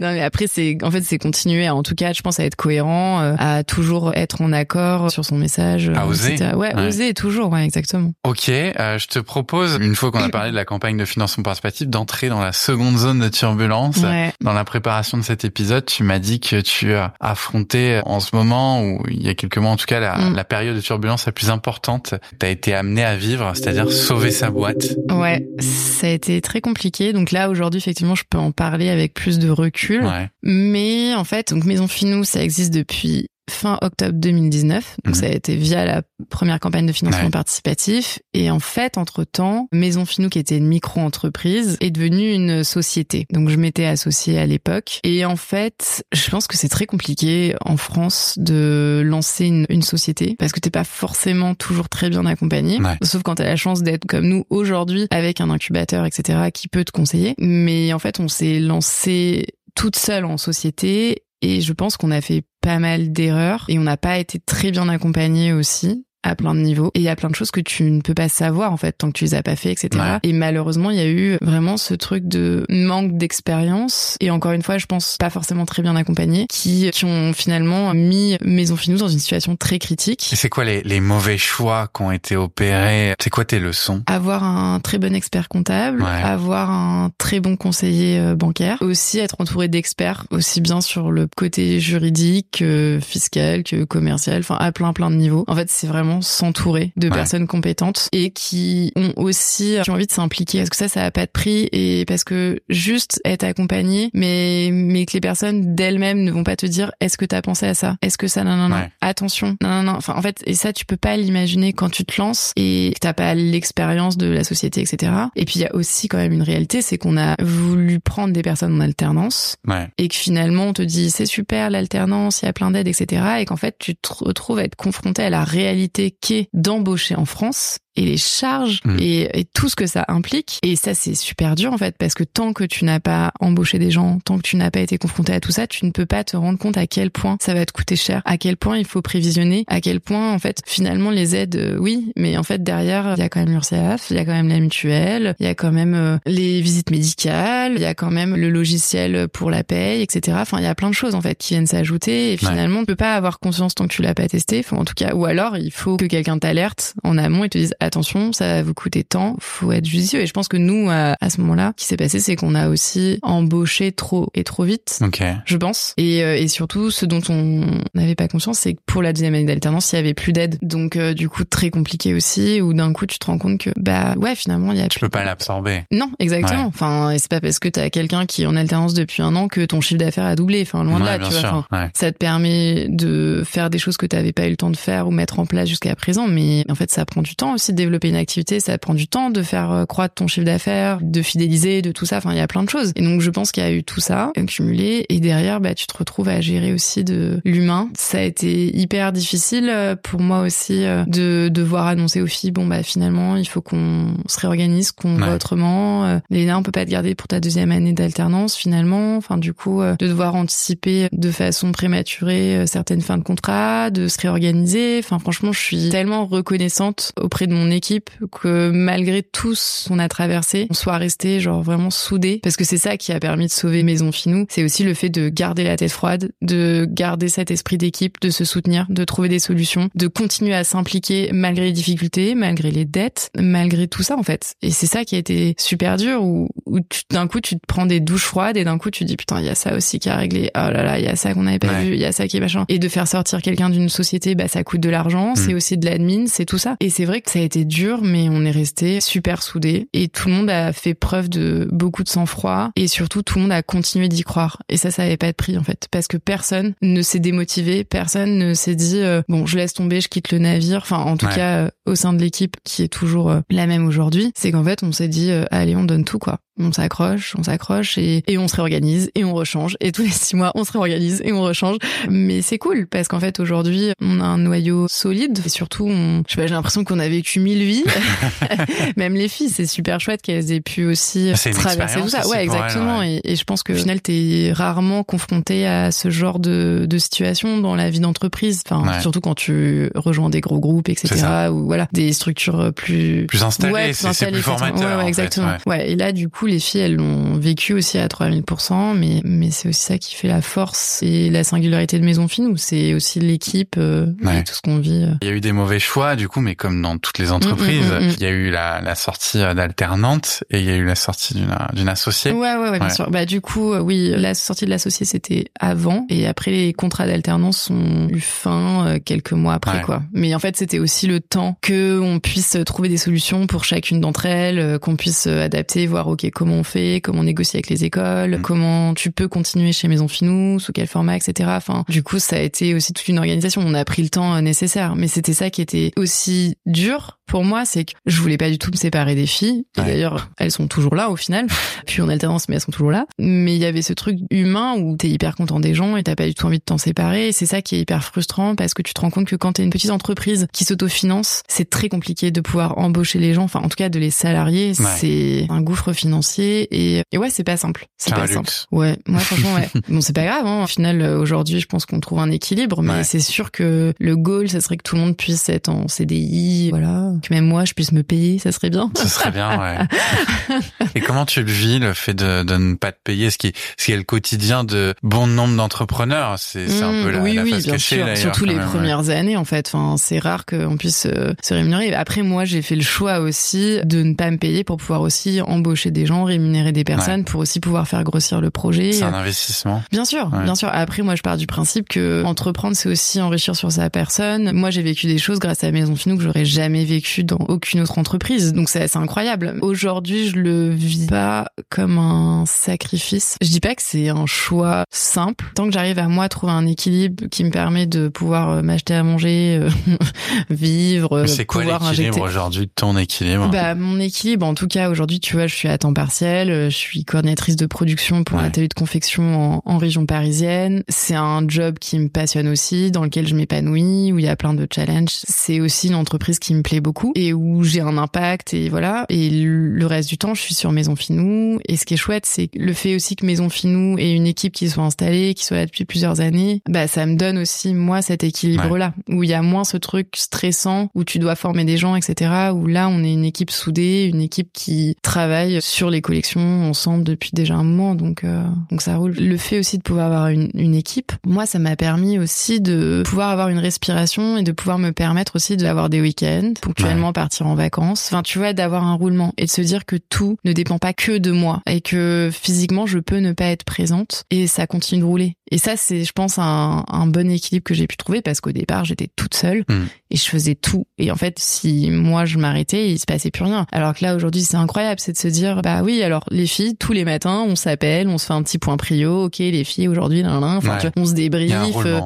non, mais après, c'est en fait, c'est continuer. En tout cas, je pense à être cohérent, euh, à toujours être en accord sur son message. À oser. Ouais, oser toujours, ouais, exactement. Ok, euh, je te propose, une fois qu'on a parlé de la campagne de financement participatif, d'entrer dans la seconde zone de turbulence. Dans la préparation de cet épisode, tu m'as dit que tu as affronté en ce moment, ou il y a quelques mois en tout cas, la, mm. la période de turbulence la plus importante. Tu as été amené à vivre, c'est-à-dire sauver sa boîte. Ouais, ça a été très compliqué. Donc là, aujourd'hui, effectivement, je peux en parler avec plus de recul. Mais en fait, donc Maison Finou, ça existe depuis fin octobre 2019. Donc mhm. ça a été via la première campagne de financement participatif. Et en fait, entre-temps, Maison Finou, qui était une micro-entreprise, est devenue une société. Donc je m'étais associée à l'époque. Et en fait, je pense que c'est très compliqué en France de lancer une, une société parce que t'es pas forcément toujours très bien accompagné. Sauf quand t'as la chance d'être comme nous aujourd'hui avec un incubateur, etc., qui peut te conseiller. Mais en fait, on s'est lancé toute seule en société et je pense qu'on a fait pas mal d'erreurs et on n'a pas été très bien accompagné aussi à plein de niveaux. Et il y a plein de choses que tu ne peux pas savoir, en fait, tant que tu les as pas fait, etc. Et malheureusement, il y a eu vraiment ce truc de manque d'expérience. Et encore une fois, je pense pas forcément très bien accompagné, qui, qui ont finalement mis Maison Finous dans une situation très critique. Et c'est quoi les, les mauvais choix qui ont été opérés? C'est quoi tes leçons? Avoir un très bon expert comptable, avoir un très bon conseiller euh, bancaire, aussi être entouré d'experts, aussi bien sur le côté juridique, fiscal que commercial, enfin, à plein plein de niveaux. En fait, c'est vraiment s'entourer de personnes compétentes et qui ont aussi qui ont envie de s'impliquer parce que ça ça a pas de prix et parce que juste être accompagné mais mais que les personnes d'elles-mêmes ne vont pas te dire est-ce que tu as pensé à ça? Est-ce que ça non non non attention. Non non non enfin en fait et ça tu peux pas l'imaginer quand tu te lances et que t'as pas l'expérience de la société etc et puis il y a aussi quand même une réalité c'est qu'on a voulu prendre des personnes en alternance et que finalement on te dit c'est super l'alternance il y a plein d'aides etc et qu'en fait tu te retrouves à être confronté à la réalité qui d'embaucher en France et les charges mm. et, et, tout ce que ça implique. Et ça, c'est super dur en fait, parce que tant que tu n'as pas embauché des gens, tant que tu n'as pas été confronté à tout ça, tu ne peux pas te rendre compte à quel point ça va te coûter cher, à quel point il faut prévisionner, à quel point en fait finalement les aides, euh, oui, mais en fait derrière il y a quand même l'URSSAF, il y a quand même la mutuelle, il y a quand même euh, les visites médicales, il y a quand même le logiciel pour la paye, etc. Enfin, il y a plein de choses en fait qui viennent s'ajouter et finalement tu peux pas avoir conscience tant que tu l'as pas testé. Enfin, en tout cas, ou alors il faut que quelqu'un t'alerte en amont et te dise attention, ça va vous coûter tant, faut être judicieux. Et je pense que nous, à, ce moment-là, ce qui s'est passé, c'est qu'on a aussi embauché trop et trop vite, je pense. Et, euh, et surtout, ce dont on n'avait pas conscience, c'est que pour la deuxième année d'alternance, il y avait plus d'aide. Donc, euh, du coup, très compliqué aussi, où d'un coup, tu te rends compte que, bah ouais, finalement, il y a... Tu peux pas l'absorber. Non, exactement. Enfin, et c'est pas parce que t'as quelqu'un qui est en alternance depuis un an que ton chiffre d'affaires a doublé. Enfin, loin de là, tu vois. ça te permet de faire des choses que t'avais pas eu le temps de faire ou mettre en place jusqu'à présent. Mais en fait, ça prend du temps aussi de développer une activité, ça prend du temps de faire euh, croître ton chiffre d'affaires, de fidéliser, de tout ça. Enfin, il y a plein de choses. Et donc, je pense qu'il y a eu tout ça accumulé. Et derrière, bah, tu te retrouves à gérer aussi de l'humain. Ça a été hyper difficile euh, pour moi aussi euh, de devoir annoncer aux filles, bon, bah, finalement, il faut qu'on se réorganise, qu'on voit autrement. Léna, on peut pas te garder pour ta deuxième année d'alternance, finalement. Enfin, du coup, de devoir anticiper de façon prématurée certaines fins de contrat, de se réorganiser. Enfin, franchement, je suis tellement reconnaissante auprès de mon équipe que malgré tout ce qu'on a traversé, on soit resté genre vraiment soudés parce que c'est ça qui a permis de sauver Maison Finou. C'est aussi le fait de garder la tête froide, de garder cet esprit d'équipe, de se soutenir, de trouver des solutions, de continuer à s'impliquer malgré les difficultés, malgré les dettes, malgré tout ça en fait. Et c'est ça qui a été super dur où, où d'un coup tu te prends des douches froides et d'un coup tu te dis putain il y a ça aussi qui a réglé. Oh là là il y a ça qu'on n'avait pas vu, il y a ça qui est machin. Et de faire sortir quelqu'un d'une société, bah ça coûte de l'argent, mm. c'est aussi de l'admin, c'est tout ça. Et c'est vrai que ça a été dur, mais on est resté super soudés et tout le monde a fait preuve de beaucoup de sang-froid et surtout tout le monde a continué d'y croire. Et ça, ça avait pas de prix en fait, parce que personne ne s'est démotivé, personne ne s'est dit euh, bon, je laisse tomber, je quitte le navire. Enfin, en tout cas, euh, au sein de l'équipe qui est toujours euh, la même aujourd'hui, c'est qu'en fait, on s'est dit allez, on donne tout quoi. On s'accroche, on s'accroche et, et on se réorganise et on rechange. Et tous les six mois, on se réorganise et on rechange. Mais c'est cool parce qu'en fait, aujourd'hui, on a un noyau solide et surtout, on, je sais pas, j'ai l'impression qu'on a vécu mille vies. Même les filles, c'est super chouette qu'elles aient pu aussi traverser tout ça. Ouais, exactement. Et, et, je pense que au final, t'es rarement confronté à ce genre de, de situation dans la vie d'entreprise. Enfin, surtout quand tu rejoins des gros groupes, etc. Ou voilà, des structures plus plus installées, ouais, c'est plus formateur. Ouais, exactement. ouais. Et là, du coup, les filles, elles l'ont vécu aussi à 3000%, mais mais c'est aussi ça qui fait la force et la singularité de Maison Fine, où c'est aussi l'équipe, euh, tout ce qu'on vit. Euh. Il y a eu des mauvais choix, du coup, mais comme dans toutes les entreprises, mm, mm, mm, il y a eu la, la sortie d'alternante et il y a eu la sortie d'une associée. Ouais, ouais, ouais, bien sûr. Bah du coup, euh, oui, la sortie de l'associée c'était avant et après les contrats d'alternance ont eu fin quelques mois après, quoi. Mais en fait, c'était aussi le temps que on puisse trouver des solutions pour chacune d'entre elles, qu'on puisse adapter, voir ok comment on fait, comment on négocie avec les écoles, comment tu peux continuer chez Maison Finou, sous quel format, etc. Enfin, du coup, ça a été aussi toute une organisation. On a pris le temps nécessaire, mais c'était ça qui était aussi dur pour moi, c'est que je voulais pas du tout me séparer des filles. Et d'ailleurs, elles sont toujours là au final. Puis en alternance, mais elles sont toujours là. Mais il y avait ce truc humain où t'es hyper content des gens et t'as pas du tout envie de t'en séparer. Et c'est ça qui est hyper frustrant parce que tu te rends compte que quand t'es une petite entreprise qui s'autofinance, c'est très compliqué de pouvoir embaucher les gens. Enfin, en tout cas, de les salarier, c'est un gouffre financier. Et, et ouais, c'est pas simple. C'est pas simple. Ouais, moi franchement, ouais. bon, c'est pas grave. Hein. Au final, aujourd'hui, je pense qu'on trouve un équilibre. Mais c'est sûr que le goal, ça serait que tout le monde puisse être en CDI, voilà que même moi je puisse me payer, ça serait bien. Ça serait bien, ouais. Et comment tu le vis le fait de, de ne pas te payer, ce qui, ce qui est le quotidien de bon nombre d'entrepreneurs, c'est un peu la, oui, la oui, face bien cachée, sûr. Surtout les premières années en fait. Enfin, c'est rare qu'on puisse euh, se rémunérer. Après, moi, j'ai fait le choix aussi de ne pas me payer pour pouvoir aussi embaucher des gens, rémunérer des personnes, pour aussi pouvoir faire grossir le projet. C'est un investissement. Bien sûr, bien sûr. Après, moi, je pars du principe que entreprendre, c'est aussi enrichir sur sa personne. Moi, j'ai vécu des choses grâce à Maison Finou que j'aurais jamais vécu dans aucune autre entreprise. Donc c'est assez incroyable. Aujourd'hui, je le vis pas comme un sacrifice. Je dis pas que c'est un choix simple. Tant que j'arrive à moi trouver un équilibre qui me permet de pouvoir euh, m'acheter à manger, euh, vivre, c'est quoi l'équilibre aujourd'hui ton équilibre? Bah mon équilibre, en tout cas aujourd'hui, tu vois, je suis à temps partiel, euh, je suis coordinatrice de production pour un atelier de confection en, en région parisienne. C'est un job qui me passionne aussi, dans lequel je m'épanouis, où il y a plein de challenges. C'est aussi une entreprise qui me plaît beaucoup et où j'ai un impact et voilà. Et le reste du temps, je suis sur Maison Finou. Et ce qui est chouette, c'est le fait aussi que Maison Finou ait une équipe qui soit installée, qui soit là depuis plusieurs années. Bah, ça me donne aussi, moi, cet équilibre-là, où il y a moins ce truc stressant, où tu dois former des gens, etc. Où là, on est une équipe soudée, une équipe qui travaille sur les collections ensemble depuis déjà un moment. Donc, euh, donc ça roule. Le fait aussi de pouvoir avoir une, une équipe, moi, ça m'a permis aussi de pouvoir avoir une respiration et de pouvoir me permettre aussi d'avoir des week-ends, ponctuellement partir en vacances. Enfin, tu vois, d'avoir un roulement et de se dire que tout ne dépend pas que de moi et que physiquement, je peux ne pas être présente et ça continue de rouler. Et ça, c'est, je pense, un, un bon équilibre que j'ai pu trouver parce qu'au départ, j'étais toute seule hmm. et je faisais tout. Et en fait, si moi je m'arrêtais, il se passait plus rien. Alors que là, aujourd'hui, c'est incroyable, c'est de se dire, bah oui, alors les filles, tous les matins, on s'appelle, on se fait un petit point prio. Ok, les filles aujourd'hui, là, là, enfin, on se débriefe.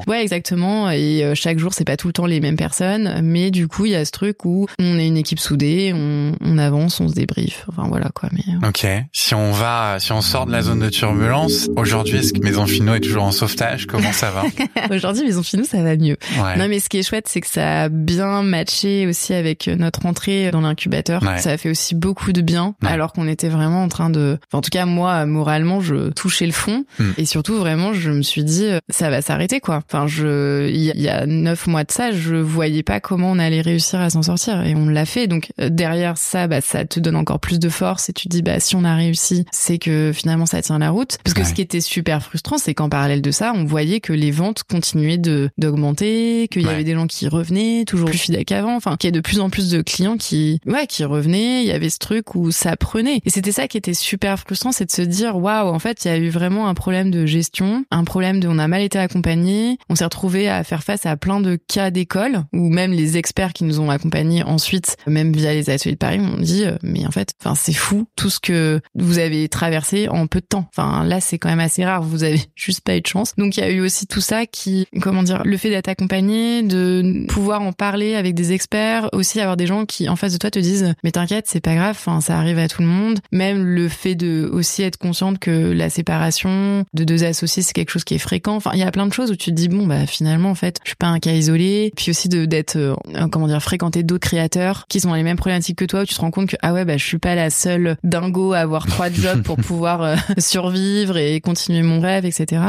Ouais, exactement. Et euh, chaque jour, c'est pas tout le temps les mêmes personnes, mais du coup, il y a ce truc où on est une équipe soudée, on, on avance, on se débriefe. Enfin voilà quoi. Mais euh. ok. Si on va, si on sort de la zone de turbulence, aujourd'hui, est-ce que Maison Finot est toujours en sauvetage? Comment ça va? Aujourd'hui, Maison Finot, ça va mieux. Non, mais ce qui est chouette, c'est que ça a bien matché aussi avec notre entrée dans l'incubateur. Ça a fait aussi beaucoup de bien, alors qu'on était vraiment en train de. Enfin, en tout cas, moi, moralement, je touchais le fond, hmm. et surtout vraiment, je me suis dit, ça va s'arrêter quoi. Enfin, je, il y, a neuf mois de ça, je voyais pas comment on allait réussir à s'en sortir, et on l'a fait. Donc euh, derrière ça, bah, ça te donne encore plus de force, et tu te dis, bah si on a réussi, c'est que finalement ça tient la route. Parce que ce qui était super frustrant, c'est qu'en parallèle de ça, on voyait que les ventes continuaient de d'augmenter, qu'il y avait des gens qui revenaient, toujours plus fidèles qu'avant, enfin qu'il y a de plus en plus de clients qui ouais qui revenaient. Il y avait ce truc où ça prenait, et c'était ça qui était super frustrant, c'est de se dire waouh, en fait il y a eu vraiment un problème de gestion, un problème de on a mal été accompagné, on s'est retrouvé à faire face à plein de cas d'école où même les experts qui nous ont accompagnés ensuite, même via les ateliers de Paris, on dit, euh, mais en fait, enfin, c'est fou tout ce que vous avez traversé en peu de temps. Enfin, là, c'est quand même assez rare. Vous avez juste pas eu de chance. Donc, il y a eu aussi tout ça qui, comment dire, le fait d'être accompagné, de pouvoir en parler avec des experts, aussi avoir des gens qui, en face de toi, te disent, mais t'inquiète, c'est pas grave. Enfin, ça arrive à tout le monde. Même le fait de aussi être consciente que la séparation de deux associés, c'est quelque chose qui est fréquent. Enfin, il y a plein de choses où tu te dis, bon, bah, finalement, en fait, je suis pas un cas isolé. Puis aussi de d'être, euh, comment dire, fréquenter d'autres créateurs qui sont dans les mêmes problématiques que toi, où tu te rends compte que, ah ouais, bah, je suis pas la seule dingo à avoir trois jobs pour pouvoir euh, survivre et continuer mon rêve, etc.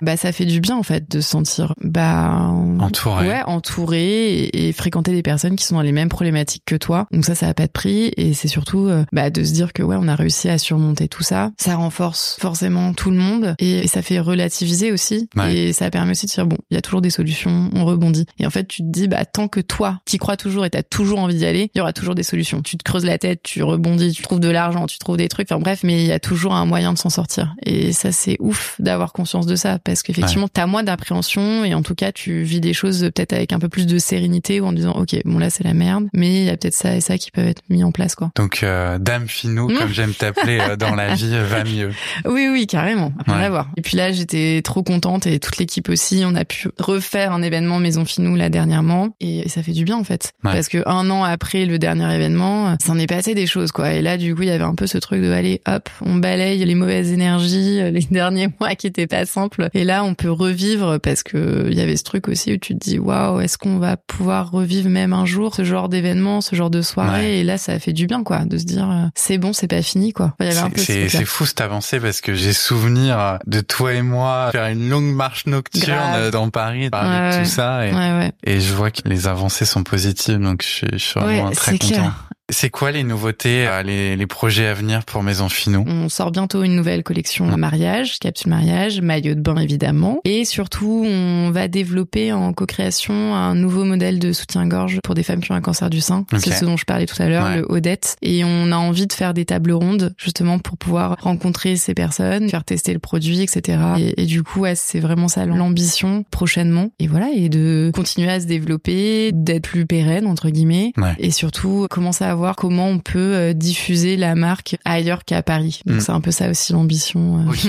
Bah, ça fait du bien, en fait, de se sentir, bah, entouré. Ouais, entouré et, fréquenter des personnes qui sont dans les mêmes problématiques que toi. Donc ça, ça a pas de prix et c'est surtout, euh, bah, de se dire que, ouais, on a réussi à surmonter tout ça. Ça renforce forcément tout le monde et, ça fait relativiser aussi. Et ça permet aussi de dire, bon, il y a toujours des solutions, on rebondit. Et en fait, tu te dis, bah, tant que toi, qui crois toujours et t'as toujours envie d'y aller, il y aura toujours des solutions. Tu te creuses la tête, tu rebondis, tu trouves de l'argent, tu trouves des trucs. Enfin bref, mais il y a toujours un moyen de s'en sortir. Et ça, c'est ouf d'avoir conscience de ça parce qu'effectivement, tu t'as moins d'appréhension et en tout cas, tu vis des choses peut-être avec un peu plus de sérénité ou en disant, ok, bon là, c'est la merde, mais il y a peut-être ça et ça qui peuvent être mis en place, quoi. Donc, euh, Dame Finou, comme j'aime t'appeler euh, dans la vie, euh, va mieux. Oui, oui, carrément. Rien à voir. Et puis là, j'étais trop contente et toute l'équipe aussi. On a pu refaire un événement Maison Finou là dernièrement et, ça fait du bien en fait. Parce que un an après le dernier événement, ça en est passé des choses quoi. Et là, du coup, il y avait un peu ce truc de aller hop, on balaye les mauvaises énergies, les derniers mois qui étaient pas simples. Et là, on peut revivre parce que il y avait ce truc aussi où tu te dis waouh, est-ce qu'on va pouvoir revivre même un jour ce genre d'événement, ce genre de soirée? Et là, ça fait du bien quoi, de se dire euh, c'est bon, c'est pas fini quoi. c'est fou cette avancée parce que j'ai souvenir de toi et moi faire une longue marche nocturne dans Paris, parler tout ça et, et, je vois que les avancées sont positives donc je, je suis vraiment très content. C'est quoi les nouveautés, euh, les, les, projets à venir pour Maison Finaux On sort bientôt une nouvelle collection mariage, capsule mariage, maillot de bain évidemment, et surtout on va développer en co-création un nouveau modèle de soutien-gorge pour des femmes qui ont un cancer du sein. C'est ce dont je parlais tout à l'heure, le Odette. Et on a envie de faire des tables rondes justement pour pouvoir rencontrer ces personnes, faire tester le produit, etc. Et, du coup, c'est vraiment ça l'ambition prochainement. Et voilà, et de continuer à se développer, d'être plus pérenne entre guillemets, et surtout commencer à comment on peut euh, diffuser la marque ailleurs qu'à Paris. Donc mm. c'est un peu ça aussi l'ambition. Euh. Ok.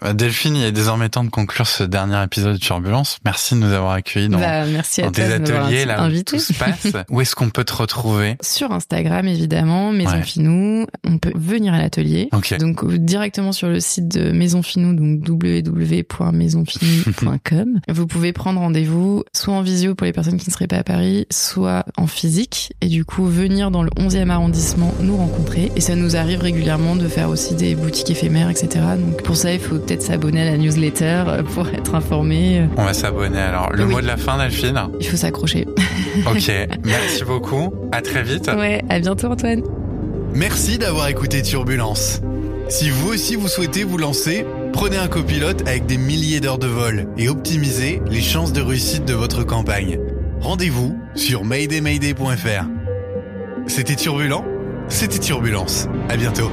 Bah, Delphine, il est désormais temps de conclure ce dernier épisode de Turbulence. Merci de nous avoir accueillis dans, bah, merci tes ateliers, là où tout se passe. où est-ce qu'on peut te retrouver? Sur Instagram, évidemment, Maison Finou. On peut venir à l'atelier. Donc euh, directement sur le site de Maison Finou, donc www.maisonfinou.com. Vous pouvez prendre rendez-vous soit en visio pour les personnes qui ne seraient pas à Paris, soit en physique. Et du coup, venir dans le 11e arrondissement nous rencontrer. Et ça nous arrive régulièrement de faire aussi des boutiques éphémères, etc. Donc pour ça, il faut peut-être s'abonner à la newsletter euh, pour être informé. On va s'abonner alors. Le mot de la fin, Delphine? Il faut s'accrocher. ok, merci beaucoup. À très vite. Ouais, à bientôt Antoine. Merci d'avoir écouté Turbulence. Si vous aussi vous souhaitez vous lancer, prenez un copilote avec des milliers d'heures de vol et optimisez les chances de réussite de votre campagne. Rendez-vous sur maydaymayday.fr. C'était turbulent C'était Turbulence. À bientôt.